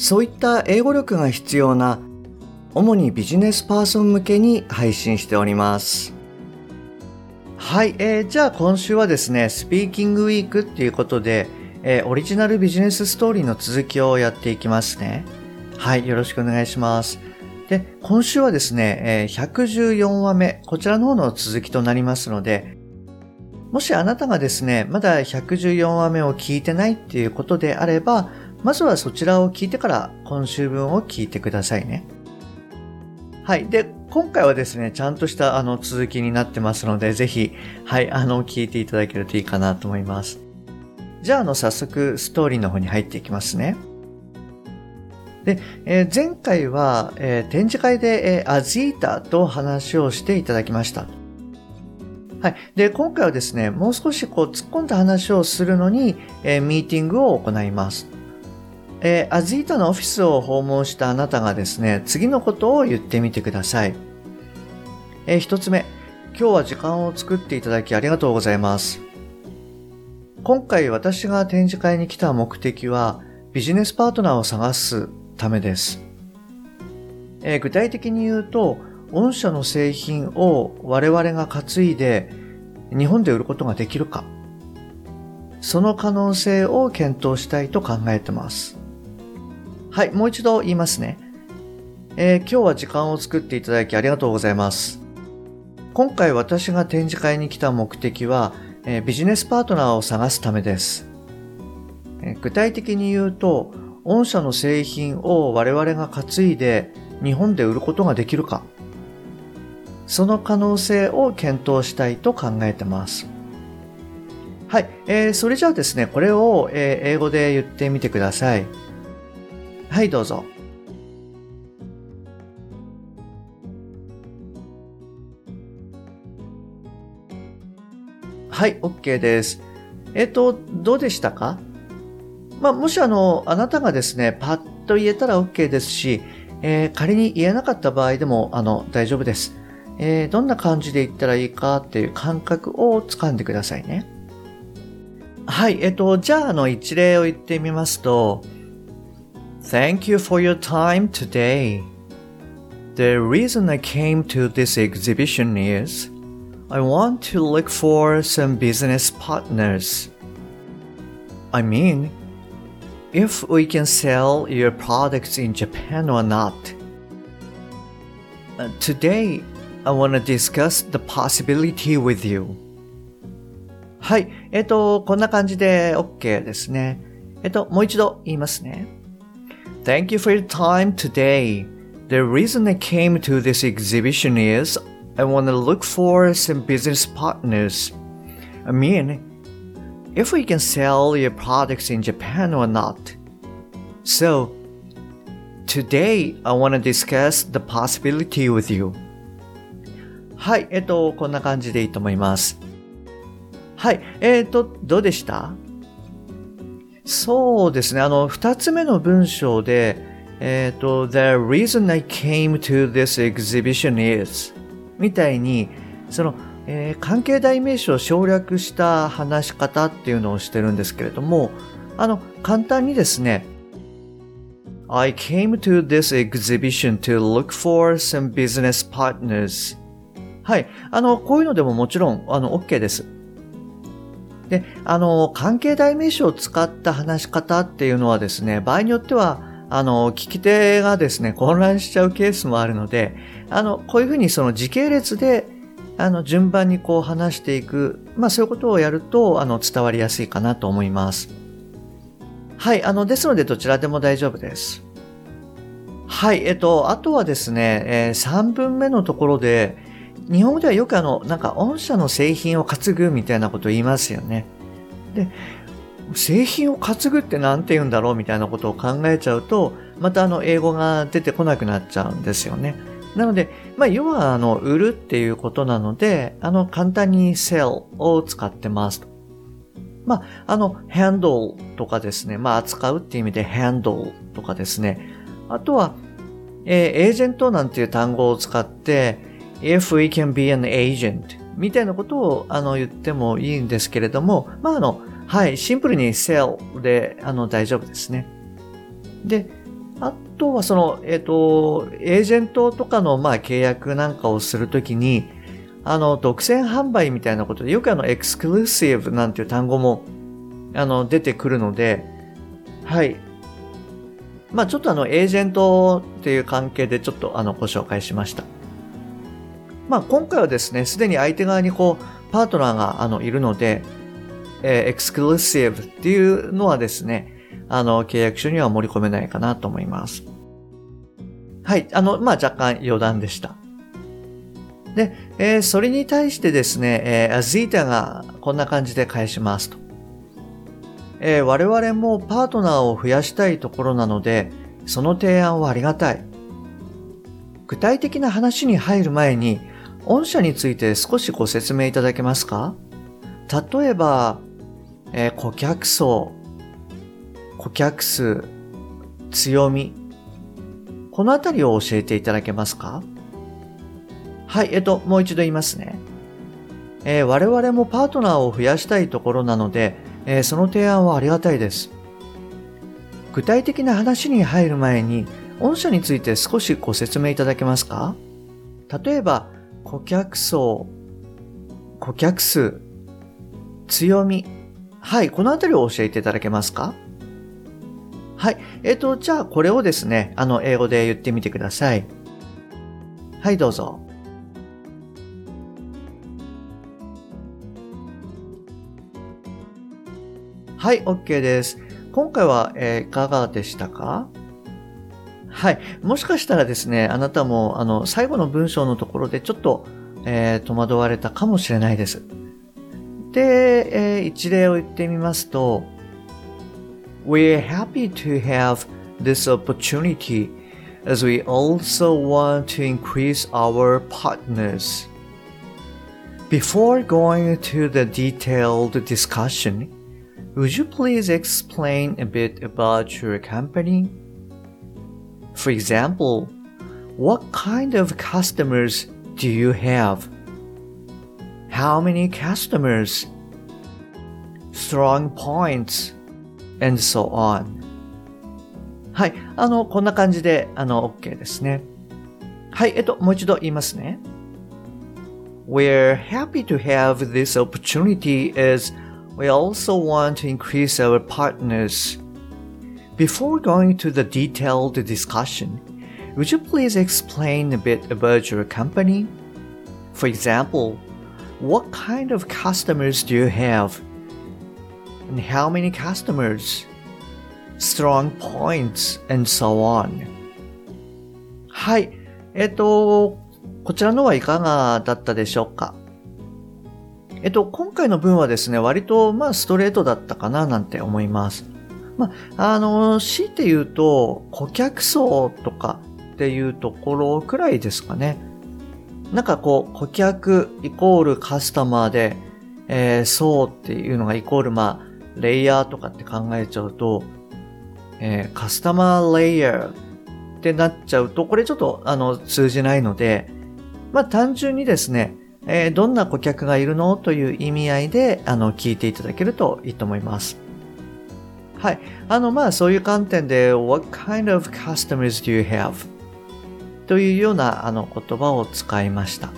そういった英語力が必要な主にビジネスパーソン向けに配信しております。はい、えー、じゃあ今週はですねスピーキングウィークっていうことで、えー、オリジナルビジネスストーリーの続きをやっていきますね。はいよろしくお願いします。で、今週はですね、114話目、こちらの方の続きとなりますので、もしあなたがですね、まだ114話目を聞いてないっていうことであれば、まずはそちらを聞いてから今週分を聞いてくださいね。はい。で、今回はですね、ちゃんとしたあの続きになってますので、ぜひ、はい、あの、聞いていただけるといいかなと思います。じゃあ、あの、早速、ストーリーの方に入っていきますね。で、えー、前回は、えー、展示会で、えー、アジータと話をしていただきました。はい。で、今回はですね、もう少しこう突っ込んだ話をするのに、えー、ミーティングを行います。えー、アジータのオフィスを訪問したあなたがですね、次のことを言ってみてください。えー、一つ目、今日は時間を作っていただきありがとうございます。今回私が展示会に来た目的は、ビジネスパートナーを探すためです。えー、具体的に言うと、御社の製品を我々が担いで日本で売ることができるか、その可能性を検討したいと考えてます。はい、もう一度言いますね。えー、今日は時間を作っていただきありがとうございます。今回私が展示会に来た目的は、えー、ビジネスパートナーを探すためです。えー、具体的に言うと、御社の製品を我々が担いで日本で売ることができるか、その可能性を検討したいと考えてます。はい、えー、それじゃあですね、これを、え、英語で言ってみてください。はい、どうぞ。はい、OK です。えっ、と、どうでしたか？まあ、もしあの、あなたがですね、パッと言えたら OK ですし、えー、仮に言えなかった場合でも、あの、大丈夫です。えー、どんな感じで言ったらいいかっていう感覚をつかんでくださいね。はい、えっと、じゃあ、あの、一例を言ってみますと、Thank you for your time today. The reason I came to this exhibition is I want to look for some business partners. I mean, if we can sell your products in Japan or not. Uh, today, I want to discuss the possibility with you. はい。えっ、と、こんな感じで OK ですね。えっと、もう一度言いますね。 Thank you for your time today. The reason I came to this exhibition is I want to look for some business partners. I mean, if we can sell your products in Japan or not. So, today I want to discuss the possibility with you. はい、えっと、こんな感じでいいと思います。はい、えっと、どうでした そうですね、あの、二つ目の文章で、えっと、The reason I came to this exhibition is みたいに、その、えー、関係代名詞を省略した話し方っていうのをしてるんですけれども、あの、簡単にですね、I came to this exhibition to look for some business partners. はい。あの、こういうのでももちろん、あの、OK です。で、あの、関係代名詞を使った話し方っていうのはですね、場合によっては、あの、聞き手がですね、混乱しちゃうケースもあるので、あの、こういうふうにその時系列であの、順番にこう話していく、まあそういうことをやると、あの、伝わりやすいかなと思います。はい、あの、ですのでどちらでも大丈夫です。はい、えっと、あとはですね、えー、3分目のところで、日本語ではよくあの、なんか、御社の製品を担ぐみたいなことを言いますよね。で、製品を担ぐって何て言うんだろうみたいなことを考えちゃうと、またあの英語が出てこなくなっちゃうんですよね。なので、まあ、要はあの売るっていうことなので、あの簡単に sell を使ってます。まあ、あの handle とかですね、まあ扱うっていう意味で handle とかですね。あとは、えー、エージェントなんていう単語を使って、if we can be an agent みたいなことをあの言ってもいいんですけれども、まああの、はい、シンプルに sell であの大丈夫ですね。で、あとはその、えっ、ー、と、エージェントとかのまあ契約なんかをするときに、あの、独占販売みたいなことで、よくあの、エクスクルーシブなんていう単語も、あの、出てくるので、はい。まあちょっとあの、エージェントっていう関係でちょっとあの、ご紹介しました。まあ今回はですね、すでに相手側にこう、パートナーがあの、いるので、えー、エクスクルーシブっていうのはですね、あの、契約書には盛り込めないかなと思います。はい。あの、まあ、若干余談でした。で、えー、それに対してですね、えー、アズータがこんな感じで返しますと。えー、我々もパートナーを増やしたいところなので、その提案はありがたい。具体的な話に入る前に、御社について少しご説明いただけますか？例えば、えー、顧客層、顧客数、強み、このあたりを教えていただけますか？はい、えっと、もう一度言いますね。えー、我々もパートナーを増やしたいところなので、えー、その提案はありがたいです。具体的な話に入る前に、御社について少しご説明いただけますか？例えば、顧客層、顧客数、強み。はい、このあたりを教えていただけますか？はい。えっ、ー、と、じゃあこれをですね、あの、英語で言ってみてください。はい、どうぞ。はい、OK です。今回は、えー、いかがでしたか？はい。もしかしたらですね、あなたも、あの、最後の文章のところでちょっと、えー、戸惑われたかもしれないです。で、えー、一例を言ってみますと、We're happy to have this opportunity as we also want to increase our partners. Before going to the detailed discussion, would you please explain a bit about your company? For example, what kind of customers do you have? How many customers? Strong points and so on. はい。あの、こんな感じで、あの、OK ですね。はい。えっと、もう一度言いますね。We're happy to have this opportunity as we also want to increase our partners. Before going to the detailed discussion, would you please explain a bit about your company? For example, what kind of customers do you have? and how many customers, strong points, and so on. はい。えっ、と、こちらのはいかがだったでしょうかえっと、今回の文はですね、割と、まあ、ストレートだったかな、なんて思います。まあ、あの、強いて言うと、顧客層とかっていうところくらいですかね。なんかこう、顧客イコールカスタマーで、えー、層っていうのがイコール、まあ、レイヤーとかって考えちゃうと、えー、カスタマーレイヤーってなっちゃうと、これちょっとあの通じないので、まあ単純にですね、えー、どんな顧客がいるの？という意味合いで、あの、聞いていただけるといいと思います。はい。あの、まあ、そういう観点で、What kind of customers do you have? というような、あの、言葉を使いました。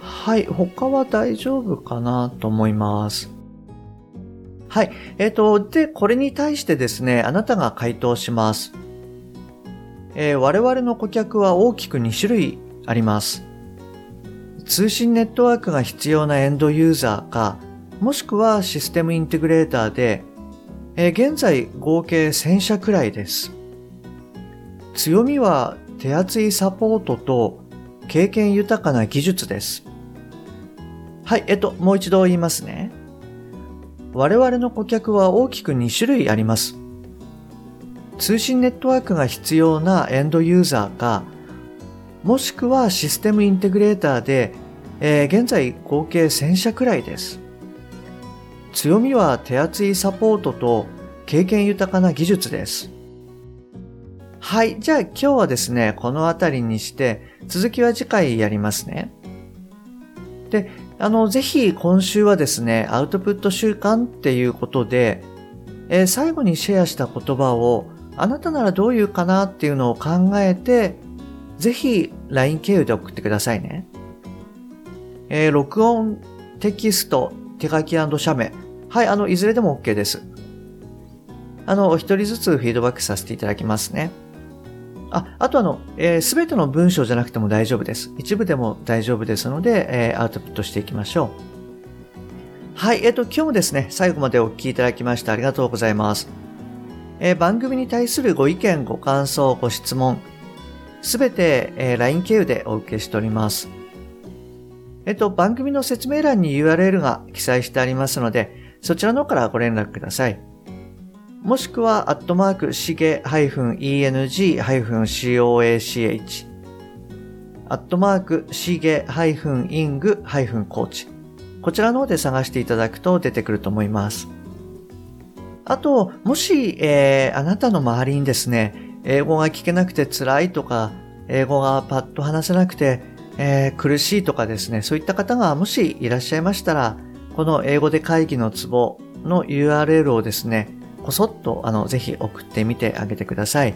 はい。他は大丈夫かなと思います。はい。えっ、ー、と、で、これに対してですね、あなたが回答します。えー、我々の顧客は大きく2種類あります。通信ネットワークが必要なエンドユーザーか、もしくはシステムインテグレーターで、えー、現在合計1000社くらいです。強みは手厚いサポートと経験豊かな技術です。はい、えっと、もう一度言いますね。我々の顧客は大きく2種類あります。通信ネットワークが必要なエンドユーザーか、もしくはシステムインテグレーターで、えー、現在合計1000社くらいです。強みは手厚いサポートと経験豊かな技術です。はい。じゃあ今日はですね、この辺りにして、続きは次回やりますね。で、あの、ぜひ今週はですね、アウトプット習慣っていうことで、えー、最後にシェアした言葉を、あなたならどういうかなっていうのを考えて、ぜひ LINE 経由で送ってくださいね。えー、録音、テキスト、手書き写メ。はい、あの、いずれでも OK です。あの、お一人ずつフィードバックさせていただきますね。あ、あとあの、す、えー、べ、ての文章じゃなくても大丈夫です。一部でも大丈夫ですので、えー、アウトプットしていきましょう。はい、えっ、ー、と、今日もですね、最後までお聞きいただきましてありがとうございます。えー、番組に対するご意見、ご感想、ご質問、すべて、えー、LINE 経由でお受けしております。えっ、と、番組の説明欄に URL が記載してありますので、そちらの方からご連絡ください。もしくは、アットマーク、しげ -eng-coach、アットマーク、しげ -ing-coach。こちらの方で探していただくと出てくると思います。あと、もし、えー、あなたの周りにですね、英語が聞けなくて辛いとか、英語がパッと話せなくて、えー、苦しいとかですね、そういった方がもしいらっしゃいましたら、この英語で会議のツボの URL をですね、こそっと、あの、ぜひ送ってみてあげてください。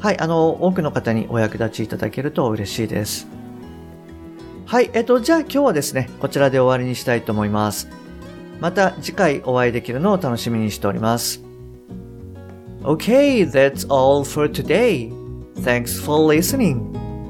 はい、あの、多くの方にお役立ちいただけると嬉しいです。はい、えっと、じゃあ今日はですね、こちらで終わりにしたいと思います。また次回お会いできるのを楽しみにしております。Okay, that's all for today. Thanks for listening.